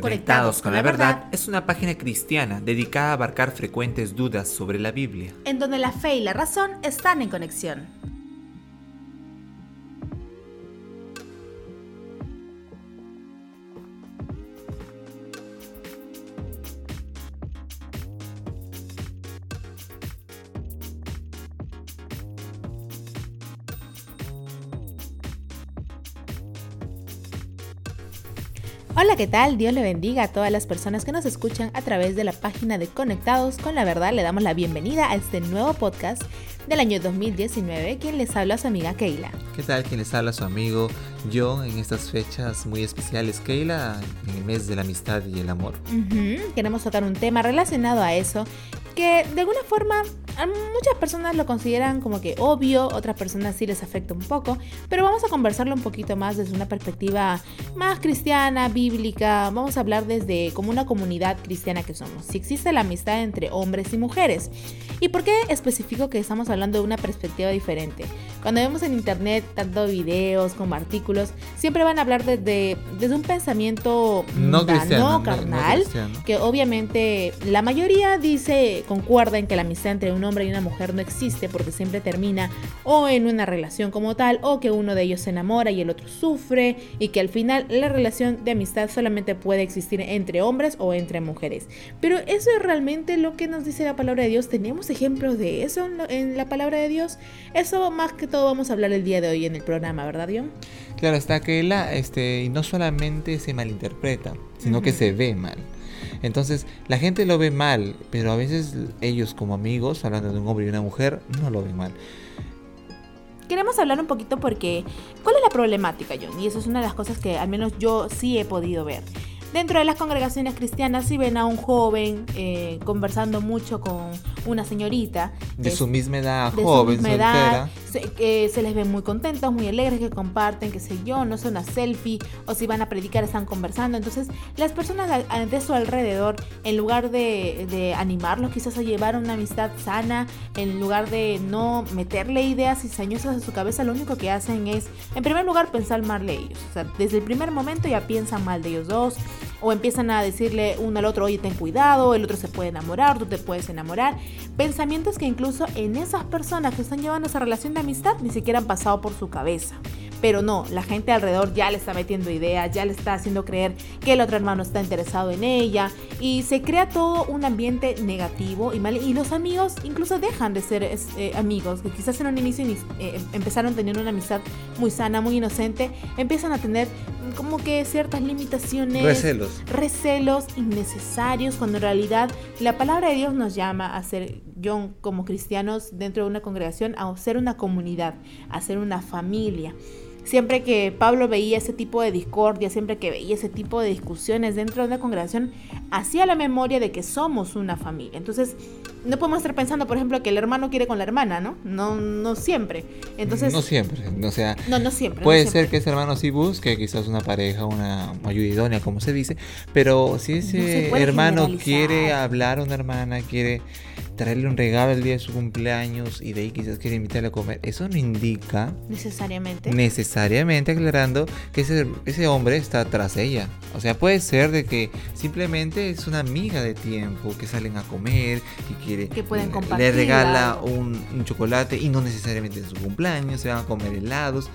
Conectados con la verdad es una página cristiana dedicada a abarcar frecuentes dudas sobre la Biblia. En donde la fe y la razón están en conexión. Hola, ¿qué tal? Dios le bendiga a todas las personas que nos escuchan a través de la página de Conectados con la Verdad. Le damos la bienvenida a este nuevo podcast del año 2019. Quien les habla su amiga Keila. ¿Qué tal? Quien les habla su amigo yo en estas fechas muy especiales, Keila, en el mes de la amistad y el amor. Queremos tocar un tema relacionado a eso que de alguna forma muchas personas lo consideran como que obvio, otras personas sí les afecta un poco, pero vamos a conversarlo un poquito más desde una perspectiva más cristiana, bíblica, vamos a hablar desde como una comunidad cristiana que somos, si existe la amistad entre hombres y mujeres. ¿Y por qué especifico que estamos hablando de una perspectiva diferente? Cuando vemos en internet tanto videos como artículos, siempre van a hablar desde, desde un pensamiento no, cristiano, carnal, que obviamente la mayoría dice concuerda en que la amistad entre un hombre y una mujer no existe porque siempre termina o en una relación como tal o que uno de ellos se enamora y el otro sufre y que al final la relación de amistad solamente puede existir entre hombres o entre mujeres. Pero eso es realmente lo que nos dice la palabra de Dios. ¿Tenemos ejemplos de eso en la palabra de Dios? Eso más que todo vamos a hablar el día de hoy en el programa, ¿verdad, Dion? Claro, está que la, este, no solamente se malinterpreta, sino que se ve mal. Entonces, la gente lo ve mal, pero a veces ellos como amigos, hablando de un hombre y una mujer, no lo ven mal. Queremos hablar un poquito porque, ¿cuál es la problemática, John? Y eso es una de las cosas que al menos yo sí he podido ver. Dentro de las congregaciones cristianas, si ven a un joven eh, conversando mucho con una señorita. De su misma edad, joven, soltera. Se, se, les ve muy contentos, muy alegres, que comparten, qué sé yo, no sé, una selfie, o si van a predicar, están conversando. Entonces, las personas de su alrededor, en lugar de, de animarlos quizás a llevar una amistad sana, en lugar de no meterle ideas cizañosas a su cabeza, lo único que hacen es, en primer lugar, pensar mal de ellos. O sea, desde el primer momento ya piensan mal de ellos dos o empiezan a decirle uno al otro, oye, ten cuidado, el otro se puede enamorar, tú te puedes enamorar. Pensamientos que incluso en esas personas que están llevando esa relación de amistad ni siquiera han pasado por su cabeza. Pero no, la gente alrededor ya le está metiendo ideas, ya le está haciendo creer que el otro hermano está interesado en ella y se crea todo un ambiente negativo y mal. Y los amigos incluso dejan de ser eh, amigos, que quizás en un inicio eh, empezaron teniendo una amistad muy sana, muy inocente, empiezan a tener como que ciertas limitaciones, recelos, recelos innecesarios, cuando en realidad la palabra de Dios nos llama a ser, yo como cristianos dentro de una congregación, a ser una comunidad, a ser una familia. Siempre que Pablo veía ese tipo de discordia, siempre que veía ese tipo de discusiones dentro de una congregación, hacía la memoria de que somos una familia. Entonces, no podemos estar pensando, por ejemplo, que el hermano quiere con la hermana, ¿no? No, no siempre. Entonces, no siempre, o sea, no, no siempre. Puede ser que ese hermano sí busque quizás una pareja, una ayuda idónea, como se dice, pero si ese hermano quiere hablar a una hermana, quiere traerle un regalo el día de su cumpleaños y de ahí quizás quiere invitarle a comer, eso no indica necesariamente necesariamente aclarando que ese, ese hombre está tras ella. O sea, puede ser de que simplemente es una amiga de tiempo que salen a comer y quiere que pueden compartir, le regala un, chocolate y no necesariamente en su cumpleaños, se van a comer helados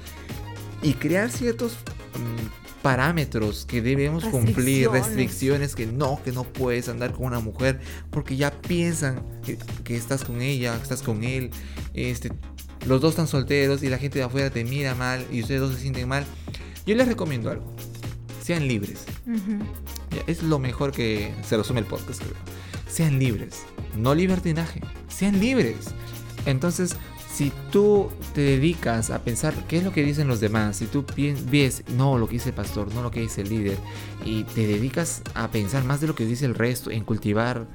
y crear ciertos mm, parámetros que debemos cumplir, restricciones que no, que no puedes andar con una mujer porque ya piensan que, estás con ella, que estás con él, este, los dos están solteros y la gente de afuera te mira mal y ustedes dos se sienten mal. Yo les recomiendo algo, sean libres. es lo mejor que se resume el podcast, Sean libres, no libertinaje, sean libres. Entonces, si tú te dedicas a pensar qué es lo que dicen los demás, si tú ves, no lo que dice el pastor, no lo que dice el líder, y te dedicas a pensar más de lo que dice el resto, en cultivar,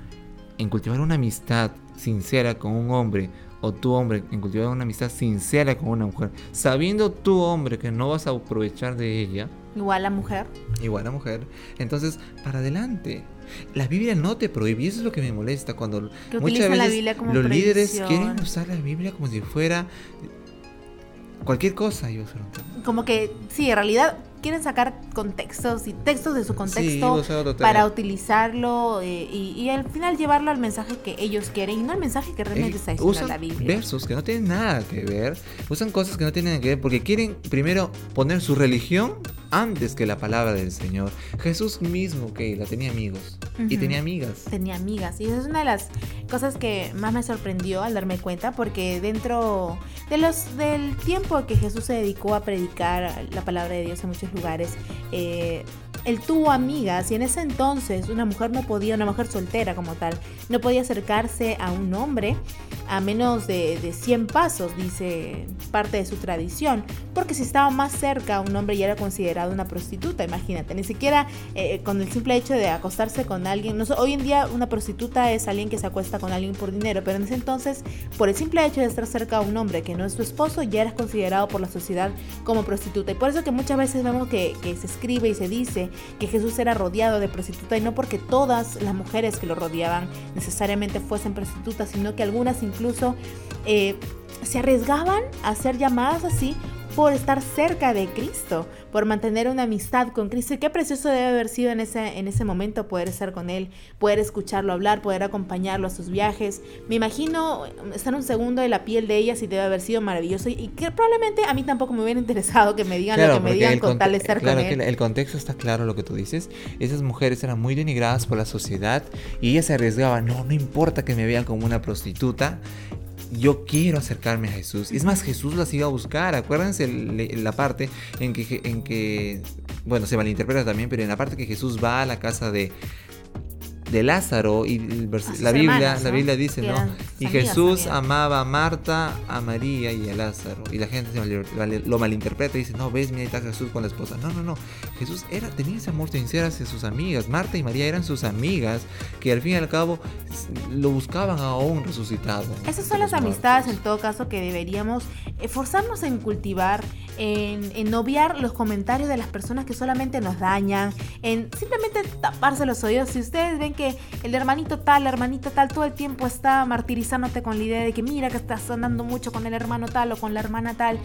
en cultivar una amistad sincera con un hombre, o tu hombre, en cultivar una amistad sincera con una mujer, sabiendo tu hombre que no vas a aprovechar de ella. Igual la mujer. Igual la mujer. Entonces, para adelante. La Biblia no te prohíbe, y eso es lo que me molesta cuando muchas veces los líderes quieren usar la Biblia como si fuera cualquier cosa. Yo como que, sí, en realidad quieren sacar contextos y textos de su contexto para utilizarlo eh, y, al final llevarlo al mensaje que ellos quieren y no al mensaje que realmente está diciendo la Biblia. versos que no tienen nada que ver, usan cosas que no tienen que ver porque quieren primero poner su religión antes que la palabra del Señor. Jesús mismo, que la tenía amigos y tenía amigas. Tenía amigas. Y esa es una de las cosas que más me sorprendió al darme cuenta, porque dentro de los, del tiempo que Jesús se dedicó a predicar la palabra de Dios en muchos lugares, eh, él tuvo amigas y en ese entonces una mujer no podía, una mujer soltera como tal, no podía acercarse a un hombre a menos de, de 100 pasos, dice parte de su tradición, porque si estaba más cerca un hombre ya era considerado una prostituta, imagínate, ni siquiera eh, con el simple hecho de acostarse con alguien, no, hoy en día una prostituta es alguien que se acuesta con alguien por dinero, pero en ese entonces por el simple hecho de estar cerca a un hombre que no es su esposo ya eras considerado por la sociedad como prostituta y por eso que muchas veces vemos que, que se escribe y se dice que Jesús era rodeado de prostitutas y no porque todas las mujeres que lo rodeaban necesariamente fuesen prostitutas, sino que algunas incluso eh, se arriesgaban a ser llamadas así por estar cerca de Cristo, por mantener una amistad con Cristo. Y qué precioso debe haber sido en ese, en ese momento poder estar con Él, poder escucharlo hablar, poder acompañarlo a sus viajes. Me imagino estar un segundo de la piel de ellas y debe haber sido maravilloso. Y que probablemente a mí tampoco me hubiera interesado que me digan lo que me digan con tal de estar con Él. Que el contexto está claro lo que tú dices. Esas mujeres eran muy denigradas por la sociedad y ellas se arriesgaban. No, no importa que me vean como una prostituta yo quiero acercarme a Jesús. Es más, Jesús las iba a buscar. Acuérdense la parte en que, en que, bueno, se malinterpreta también, pero en la parte que Jesús va a la casa de, de Lázaro y la Biblia, la Biblia dice, ¿no? Y Jesús amaba a Marta, a María y a Lázaro. Y la gente lo malinterpreta y dice, no, ves, mira, está Jesús con la esposa. No, no, no. Jesús era, tenía ese amor sincero hacia sus amigas. Marta y María eran sus amigas que al fin y al cabo lo buscaban aún resucitado. Esas son las amistades en todo caso que deberíamos esforzarnos en cultivar, en, en obviar los comentarios de las personas que solamente nos dañan, en simplemente taparse los oídos. Si ustedes ven que el hermanito tal, la hermanita tal, todo el tiempo está martirizándote con la idea de que mira que estás andando mucho con el hermano tal o con la hermana tal.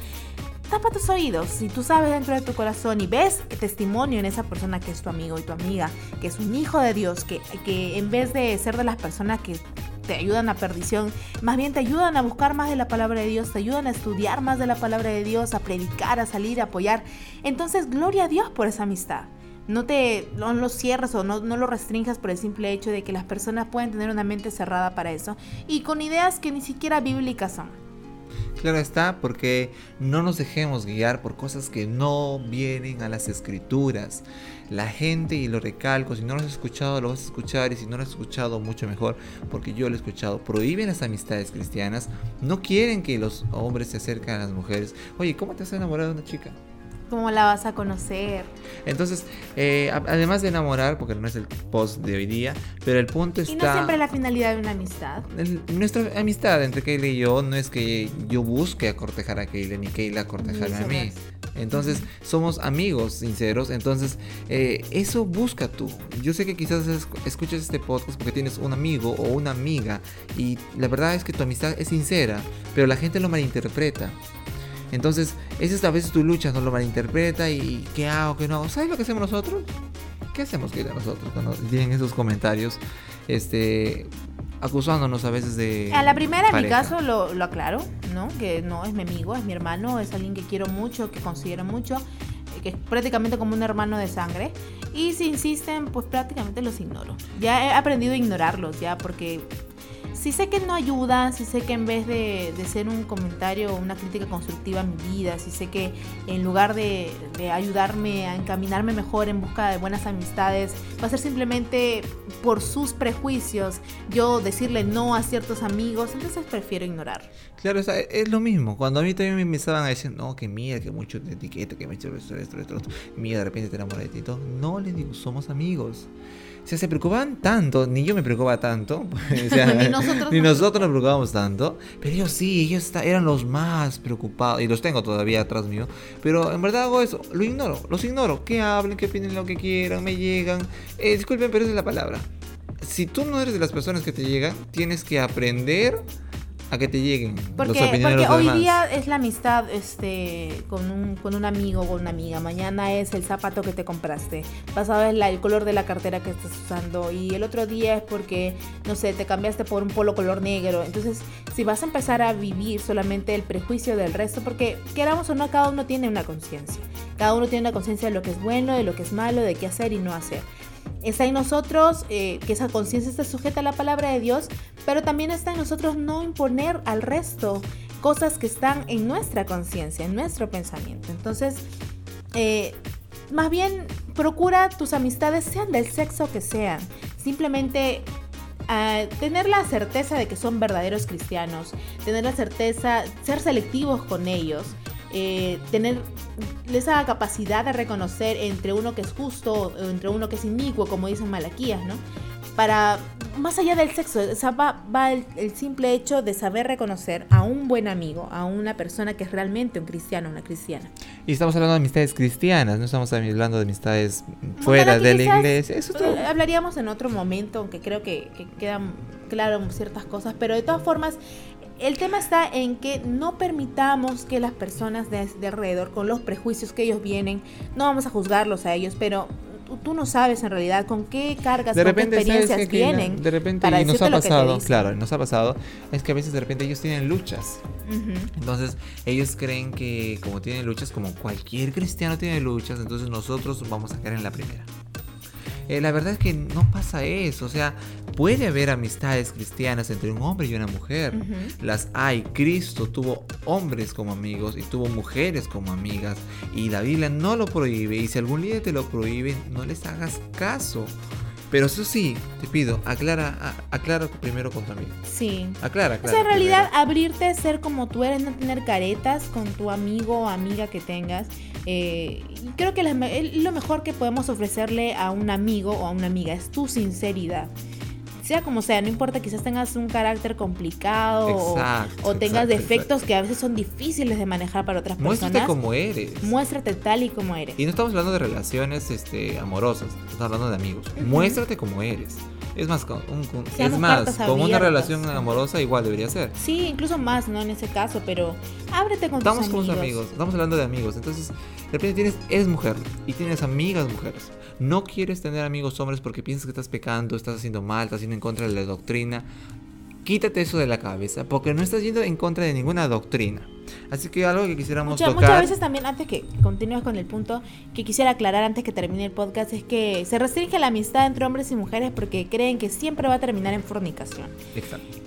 Tapa tus oídos. Si tú sabes dentro de tu corazón y ves testimonio en esa persona que es tu amigo y tu amiga, que es un hijo de Dios, que, que en vez de ser de las personas que te ayudan a perdición, más bien te ayudan a buscar más de la palabra de Dios, te ayudan a estudiar más de la palabra de Dios, a predicar, a salir, a apoyar. Entonces, gloria a Dios por esa amistad no te no lo cierres o no, no lo restringas por el simple hecho de que las personas pueden tener una mente cerrada para eso y con ideas que ni siquiera bíblicas son. Claro está, porque no nos dejemos guiar por cosas que no vienen a las escrituras. La gente, y lo recalco, si no lo has escuchado, lo vas a escuchar, y si no lo has escuchado, mucho mejor, porque yo lo he escuchado. Prohíben las amistades cristianas, no quieren que los hombres se acerquen a las mujeres. Oye, ¿cómo te has enamorado de una chica? ¿Cómo la vas a conocer? Entonces, eh, además de enamorar, porque no es el post de hoy día, pero el punto está... Y no siempre la finalidad de una amistad. nuestra amistad entre Keila y yo no es que yo busque a cortejar a Keila, ni Keila cortejar a mí. Entonces, somos amigos sinceros. Entonces, eh, eso busca tú. Yo sé que quizás escuches este podcast porque tienes un amigo o una amiga y la verdad es que tu amistad es sincera, pero la gente lo malinterpreta. Entonces, esa es a veces tu lucha, no lo malinterpreta y qué hago, qué no hago. ¿Sabes lo que hacemos nosotros? ¿Qué hacemos que nosotros cuando vienen esos comentarios? Este, acusándonos a veces de. A la primera, en mi caso, lo, lo, aclaro, ¿no? Que no es mi amigo, es mi hermano, es alguien que quiero mucho, que considero mucho, que es prácticamente como un hermano de sangre. Y si insisten, pues prácticamente los ignoro. Ya he aprendido a ignorarlos, ya, porque si sé que no ayuda, si sé que en vez de, ser un comentario o una crítica constructiva a mi vida, si sé que en lugar de, ayudarme a encaminarme mejor en busca de buenas amistades, va a ser simplemente por sus prejuicios yo decirle no a ciertos amigos, entonces prefiero ignorar. Claro, es, lo mismo. Cuando a mí también me estaban a decir, no, que mía, que mucho de etiqueta, que me hecho esto, esto, esto, esto, mía, de repente te enamoras de. No, les digo, somos amigos. O sea, se preocupaban tanto, ni yo me preocupaba tanto, ni, nosotros, ni nosotros nos preocupábamos tanto, pero ellos sí, ellos eran los más preocupados, y los tengo todavía atrás mío, pero en verdad hago eso, lo ignoro, los ignoro, que hablen, que opinen lo que quieran, me llegan, eh, disculpen, pero esa es la palabra. Si tú no eres de las personas que te llegan, tienes que aprender a que te lleguen porque, las opiniones porque de hoy día es la amistad este con un, con un amigo o con una amiga. Mañana es el zapato que te compraste. Pasado es la, el color de la cartera que estás usando. Y el otro día es porque no sé te cambiaste por un polo color negro. Entonces si vas a empezar a vivir solamente el prejuicio del resto porque queramos o no cada uno tiene una conciencia. Cada uno tiene una conciencia de lo que es bueno de lo que es malo de qué hacer y no hacer Está en nosotros eh, que esa conciencia esté sujeta a la palabra de Dios, pero también está en nosotros no imponer al resto cosas que están en nuestra conciencia, en nuestro pensamiento. Entonces, eh, más bien procura tus amistades sean del sexo que sean. Simplemente uh, tener la certeza de que son verdaderos cristianos, tener la certeza, ser selectivos con ellos eh, tener esa capacidad de reconocer entre uno que es justo o entre uno que es inicuo, como dicen Malaquías, ¿no? Para, más allá del sexo, va, el, simple hecho de saber reconocer a un buen amigo, a una persona que es realmente un cristiano, una cristiana. Y estamos hablando de amistades cristianas, no estamos hablando de amistades fuera de la iglesia. Eso Hablaríamos en otro momento, aunque creo que, que quedan claras ciertas cosas, pero de todas formas, el tema está en que no permitamos que las personas de, alrededor, con los prejuicios que ellos vienen, no vamos a juzgarlos a ellos, pero tú, no sabes en realidad con qué cargas, de con qué experiencias vienen. De repente y nos ha pasado, claro, nos ha pasado, es que a veces de repente ellos tienen luchas. Entonces ellos creen que como tienen luchas, como cualquier cristiano tiene luchas, entonces nosotros vamos a caer en la primera. Eh, la verdad es que no pasa eso. O sea, puede haber amistades cristianas entre un hombre y una mujer. Las hay. Cristo tuvo hombres como amigos y tuvo mujeres como amigas. Y la Biblia no lo prohíbe. Y si algún líder te lo prohíbe, no les hagas caso. Pero eso sí, te pido, aclara, aclara primero con tu amigo. Sí. Aclara, aclara. O sea, en realidad, abrirte, ser como tú eres, no tener caretas con tu amigo o amiga que tengas. Eh, creo que lo mejor que podemos ofrecerle a un amigo o a una amiga es tu sinceridad sea como sea, no importa, quizás tengas un carácter complicado o, tengas defectos que a veces son difíciles de manejar para otras personas. Muéstrate como eres. Muéstrate tal y como eres. Y no estamos hablando de relaciones este, amorosas, estamos hablando de amigos. Muéstrate como eres. Es más, con, es más, con una relación amorosa igual debería ser. Sí, incluso más, ¿no? En ese caso, pero ábrete con Estamos tus amigos. con tus amigos, estamos hablando de amigos. Entonces, de repente tienes, eres mujer y tienes amigas mujeres. No quieres tener amigos hombres porque piensas que estás pecando, estás haciendo mal, estás yendo en contra de la doctrina. Quítate eso de la cabeza, porque no estás yendo en contra de ninguna doctrina. Así que algo que quisiéramos tocar. Muchas veces también, antes que continúes con el punto, que quisiera aclarar antes que termine el podcast, es que se restringe la amistad entre hombres y mujeres porque creen que siempre va a terminar en fornicación. Exacto.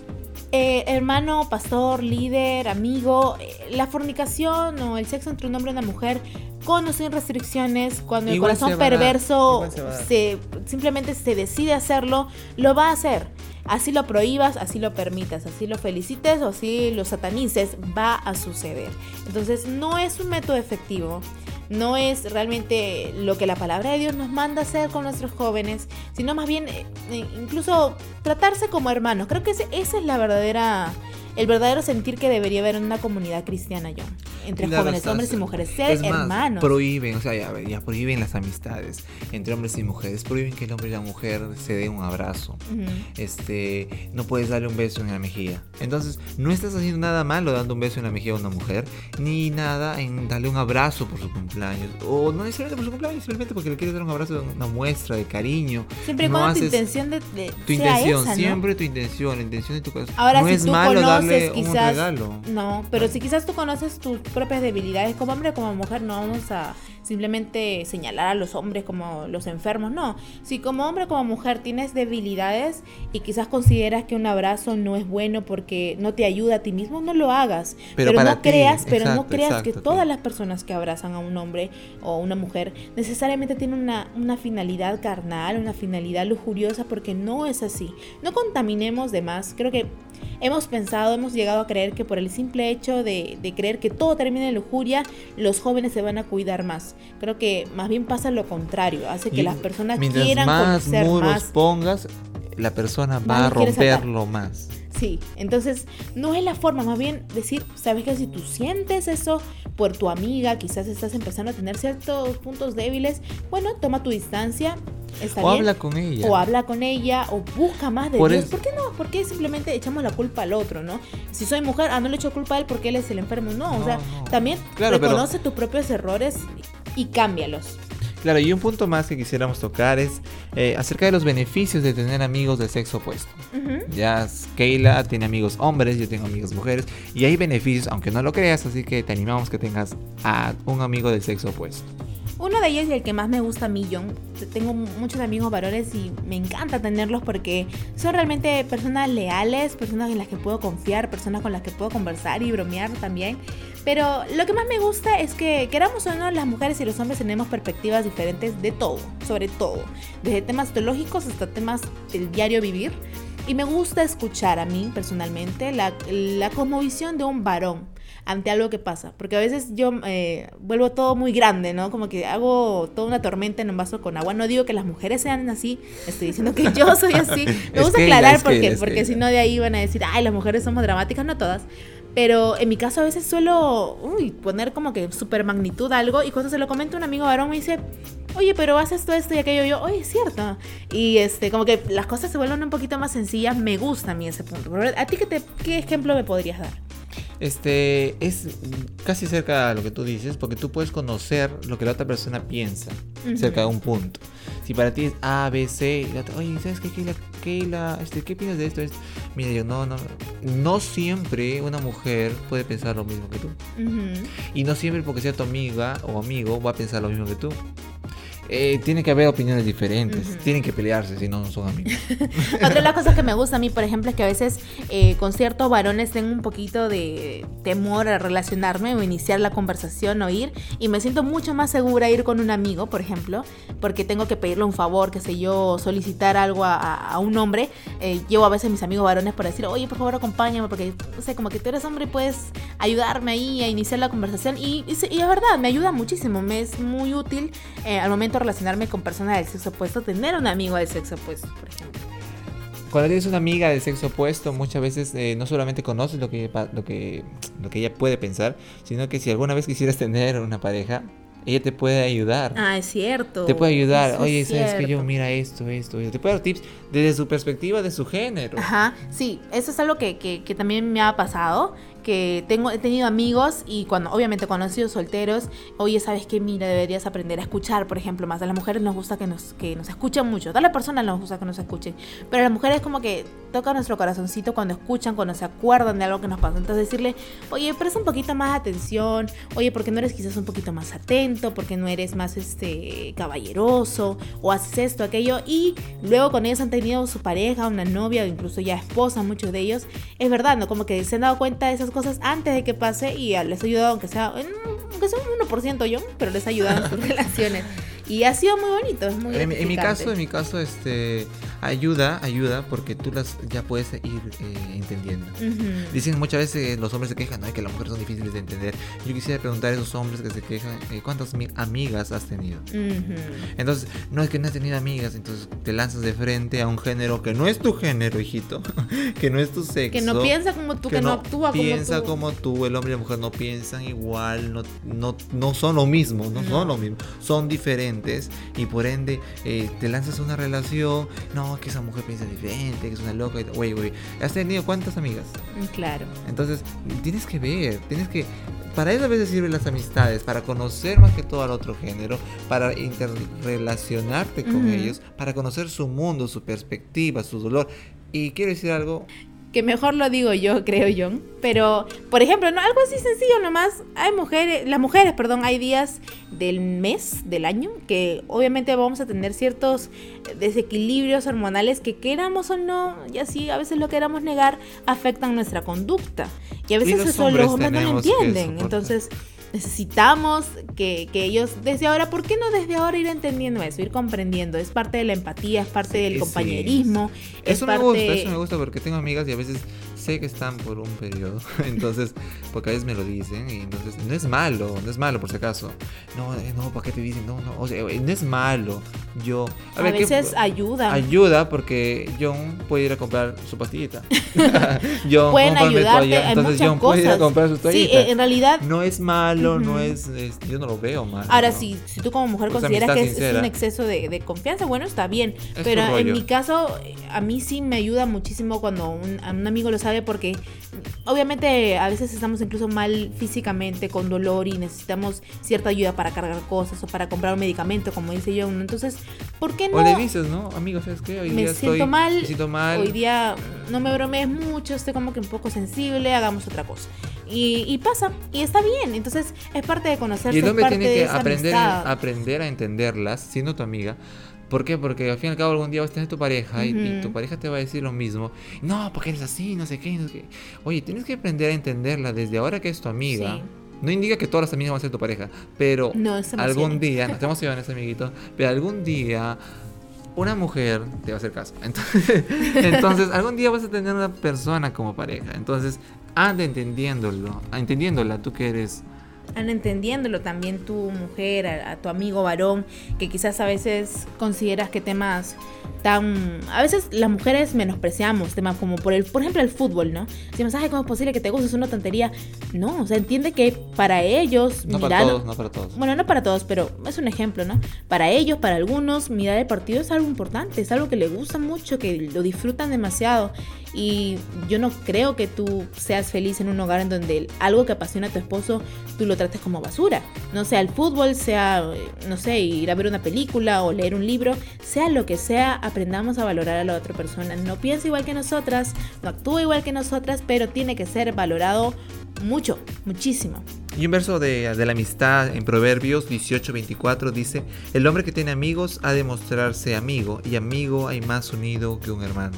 Eh, hermano, pastor, líder, amigo, eh, la fornicación o el sexo entre un hombre y una mujer con o sin restricciones, cuando el corazón perverso se, simplemente se decide hacerlo, lo va a hacer. Así lo prohíbas, así lo permitas, así lo felicites o así lo satanices, va a suceder. Entonces no es un método efectivo, no es realmente lo que la palabra de Dios nos manda hacer con nuestros jóvenes, sino más bien eh, incluso tratarse como hermanos. Creo que esa es la verdadera el verdadero sentir que debería haber en una comunidad cristiana, John. Entre jóvenes, hombres y mujeres, ser hermanos. Prohíben, o sea, ya, prohíben las amistades entre hombres y mujeres. Prohíben que el hombre y la mujer se den un abrazo. Este, no puedes darle un beso en la mejilla. Entonces, no estás haciendo nada malo dando un beso en la mejilla a una mujer, ni nada en darle un abrazo por su cumpleaños. O no necesariamente por su cumpleaños, simplemente porque le quieres dar un abrazo, una muestra de cariño. Siempre no cuando tu intención de, tu intención, siempre tu intención, la intención de tu corazón. Ahora, no si es malo conoces, quizás, No, pero si quizás tú conoces tus propias debilidades como hombre o como mujer, no vamos a simplemente señalar a los hombres como los enfermos, no. Si como hombre o como mujer tienes debilidades y quizás consideras que un abrazo no es bueno porque no te ayuda a ti mismo, no lo hagas. Pero, no creas, pero no creas que todas las personas que abrazan a un hombre o una mujer necesariamente tienen una, una finalidad carnal, una finalidad lujuriosa, porque no es así. No contaminemos de más. Creo que hemos pensado, hemos llegado a creer que por el simple hecho de, creer que todo termina en lujuria, los jóvenes se van a cuidar más. Creo que más bien pasa lo contrario, hace que las personas quieran más conocer muros pongas, la persona va a romperlo más. Sí, entonces no es la forma, más bien decir, sabes que si tú sientes eso por tu amiga, quizás estás empezando a tener ciertos puntos débiles, bueno, toma tu distancia. o habla con ella. O habla con ella, o busca más de por Dios. ¿Por qué no? ¿Por qué simplemente echamos la culpa al otro, no? Si soy mujer, ah, no le echo culpa a él porque él es el enfermo. No, o sea, también reconoce tus propios errores y cámbialos. Claro, y un punto más que quisiéramos tocar es eh, acerca de los beneficios de tener amigos del sexo opuesto. Ya Keila tiene amigos hombres, yo tengo amigos mujeres, y hay beneficios, aunque no lo creas, así que te animamos que tengas a un amigo del sexo opuesto. Uno de ellos y el que más me gusta a mí, John. Tengo muchos amigos varones y me encanta tenerlos porque son realmente personas leales, personas en las que puedo confiar, personas con las que puedo conversar y bromear también. Pero lo que más me gusta es que, queramos o no, las mujeres y los hombres tenemos perspectivas diferentes de todo, sobre todo. Desde temas teológicos hasta temas del diario vivir. Y me gusta escuchar a mí personalmente la, la cosmovisión de un varón ante algo que pasa. Porque a veces yo eh, vuelvo todo muy grande, ¿no? Como que hago toda una tormenta en un vaso con agua. No digo que las mujeres sean así, estoy diciendo que yo soy así. Me gusta aclarar porque, porque si no de ahí van a decir, ay, las mujeres somos dramáticas, no todas. Pero en mi caso a veces suelo poner como que super magnitud algo y cuando se lo comento un amigo varón me dice, oye, pero haces esto, esto y aquello, yo, oye, es cierto. Y este, como que las cosas se vuelven un poquito más sencillas, me gusta a mí ese punto. ¿A ti qué, qué ejemplo me podrías dar? Este es casi cerca a lo que tú dices, porque tú puedes conocer lo que la otra persona piensa cerca de un punto. Si para ti es A, B, C, oye, ¿sabes qué, Keila? este, ¿Qué piensas de esto? Mira, yo no, no, no siempre una mujer puede pensar lo mismo que tú. Y no siempre porque sea tu amiga o amigo va a pensar lo mismo que tú. Eh, tiene que haber opiniones diferentes. Tienen que pelearse, si no, no son amigos. Otra de las cosas que me gusta a mí, por ejemplo, es que a veces eh, con ciertos varones tengo un poquito de temor a relacionarme o iniciar la conversación o ir. Y me siento mucho más segura ir con un amigo, por ejemplo, porque tengo que pedirle un favor, que sé yo, solicitar algo a, un hombre. Eh, llevo a veces a mis amigos varones para decir, oye, por favor, acompáñame, porque, no sé, como que tú eres hombre y puedes ayudarme ahí a iniciar la conversación. Y, y, y es verdad, me ayuda muchísimo, me es muy útil al momento relacionarme con personas del sexo opuesto, tener un amigo del sexo opuesto, por ejemplo. Cuando tienes una amiga del sexo opuesto, muchas veces eh, no solamente conoces lo que, lo, que, lo que ella puede pensar, sino que si alguna vez quisieras tener una pareja, ella te puede ayudar. Ah, es cierto. Te puede ayudar. Oye, ¿sabes que yo mira esto, esto, esto? Te puede dar tips desde su perspectiva, de su género. Ajá, sí, eso es algo que, que, que también me ha pasado que tengo, he tenido amigos y cuando obviamente conocido solteros, oye, ¿sabes qué? Mira, deberías aprender a escuchar, por ejemplo, más a las mujeres nos gusta que nos, que nos escuchen mucho, a las personas nos gusta que nos escuchen, pero a las mujeres como que toca nuestro corazoncito cuando escuchan, cuando se acuerdan de algo que nos pasa. Entonces decirle, oye, presta un poquito más atención, oye, ¿por qué no eres quizás un poquito más atento? ¿Por qué no eres más este caballeroso? O haces esto, aquello. Y luego con ellos han tenido su pareja, una novia o incluso ya esposa, muchos de ellos. Es verdad, ¿no? Como que se han dado cuenta de esas cosas antes de que pase y les ha ayudado, aunque sea, aunque sea un 1% yo, pero les ha ayudado en sus relaciones. Y ha sido muy bonito, es muy en, en, mi caso, en mi caso, este ayuda, ayuda, porque tú las ya puedes ir eh, entendiendo. Dicen muchas veces los hombres se quejan, ¿no? que las mujeres son difíciles de entender. Yo quisiera preguntar a esos hombres que se quejan, eh, ¿cuántas amigas has tenido? Entonces, no es que no has tenido amigas, entonces te lanzas de frente a un género que no es tu género, hijito, que no es tu sexo. Que no piensa como tú, que, no, actúa como tú. Piensa como tú, el hombre y la mujer no piensan igual, no, no, no son lo mismo, no, son lo mismo, son diferentes y por ende eh, te lanzas a una relación, no, que esa mujer piensa diferente, que es una loca. Güey, güey, ¿has tenido cuántas amigas? Mm, claro. Entonces, tienes que ver, tienes que... Para eso a veces sirven las amistades, para conocer más que todo al otro género, para interrelacionarte con ellos, para conocer su mundo, su perspectiva, su dolor. Y quiero decir algo, que mejor lo digo yo, creo yo. Pero, por ejemplo, no, algo así sencillo nomás. Hay mujeres, las mujeres, perdón, hay días del mes, del año, que obviamente vamos a tener ciertos desequilibrios hormonales que queramos o no, y así a veces lo queramos negar, afectan nuestra conducta. Y a veces eso los hombres no lo entienden. Entonces, necesitamos que, ellos desde ahora, ¿por qué no desde ahora ir entendiendo eso, ir comprendiendo? Es parte de la empatía, es parte del compañerismo. Eso me gusta, eso me gusta porque tengo amigas y a veces sé que están por un periodo, entonces, porque a veces me lo dicen, y entonces, no es malo, no es malo por si acaso. No, eh, no, ¿para qué te dicen? No, no, o sea, eh, no es malo. Yo, a, veces ayuda. Ayuda porque John puede ir a comprar su pastillita. John Pueden ayudarte en entonces John puede ir a comprar su toallita. Sí, en realidad. No es malo, no es, yo no lo veo mal. Ahora, sí, si tú como mujer consideras que es, un exceso de, confianza, bueno, está bien. pero en mi caso, a mí sí me ayuda muchísimo cuando un, un amigo lo sabe porque obviamente a veces estamos incluso mal físicamente, con dolor y necesitamos cierta ayuda para cargar cosas o para comprar un medicamento, como dice yo. Entonces, ¿por qué no? O le dices, ¿no? Amigo, ¿sabes qué? Hoy me día siento mal. Me siento mal. Hoy día no me bromees mucho, estoy como que un poco sensible, hagamos otra cosa. Y, pasa, y está bien. Entonces, es parte de conocerse. Y el hombre tiene que aprender, aprender a entenderlas, siendo tu amiga ¿Por qué? Porque al fin y al cabo algún día vas a tener tu pareja y, tu pareja te va a decir lo mismo. No, porque eres así, no sé qué, no sé qué. Oye, tienes que aprender a entenderla desde ahora que es tu amiga. No indica que todas las amigas van a ser tu pareja, pero algún día, no te emociones, amiguito, pero algún día una mujer te va a hacer caso. Entonces, entonces, algún día vas a tener una persona como pareja. Entonces, anda entendiéndolo, entendiéndola, tú que eres Anda entendiéndolo también tu mujer, a, tu amigo varón, que quizás a veces consideras que temas tan... A veces las mujeres menospreciamos temas como por el, por ejemplo el fútbol, ¿no? Decimos, ay, ¿cómo es posible que te guste? Es una tontería. No, o sea, entiende que para ellos... No para todos, no para todos. Bueno, no para todos, pero es un ejemplo, ¿no? Para ellos, para algunos, mirar el partido es algo importante, es algo que les gusta mucho, que lo disfrutan demasiado. Y yo no creo que tú seas feliz en un hogar en donde algo que apasiona a tu esposo tú lo trates como basura. No sea el fútbol, sea, no sé, ir a ver una película o leer un libro, sea lo que sea, aprendamos a valorar a la otra persona. No piensa igual que nosotras, no actúa igual que nosotras, pero tiene que ser valorado mucho, muchísimo. Y un verso de, de la amistad en Proverbios 18:24 dice, el hombre que tiene amigos ha de mostrarse amigo, y amigo hay más unido que un hermano.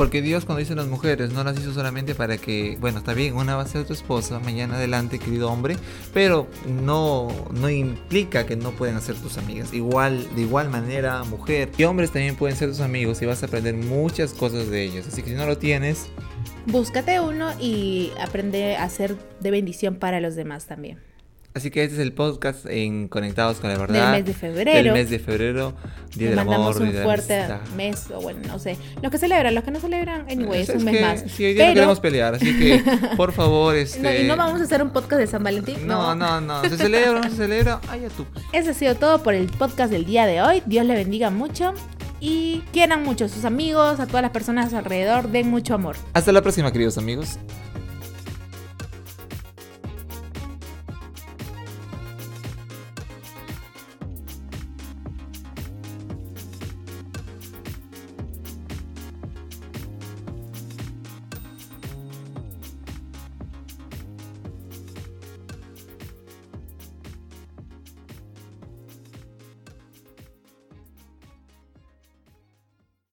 Porque Dios cuando dice las mujeres no las hizo solamente para que, bueno, está bien, una va a ser tu esposa, mañana adelante, querido hombre, pero no, no implica que no pueden ser tus amigas. Igual, de igual manera, mujer y hombres también pueden ser tus amigos y vas a aprender muchas cosas de ellos. Así que si no lo tienes, búscate uno y aprende a ser de bendición para los demás también. Así que este es el podcast en Conectados con la Verdad. Del mes de febrero. Del mes de febrero, Día del mandamos Amor, un fuerte mes, o bueno, no sé. Los que celebran, los que no celebran, anyway, es, un mes más. Sí, hoy día no queremos pelear, así que, por favor, este... No, y no vamos a hacer un podcast de San Valentín. No, no, no. ¿Se celebra o no se celebra? Ay, tú. Eso ha sido todo por el podcast del día de hoy. Dios le bendiga mucho y quieran mucho a sus amigos, a todas las personas alrededor, den mucho amor. Hasta la próxima, queridos amigos.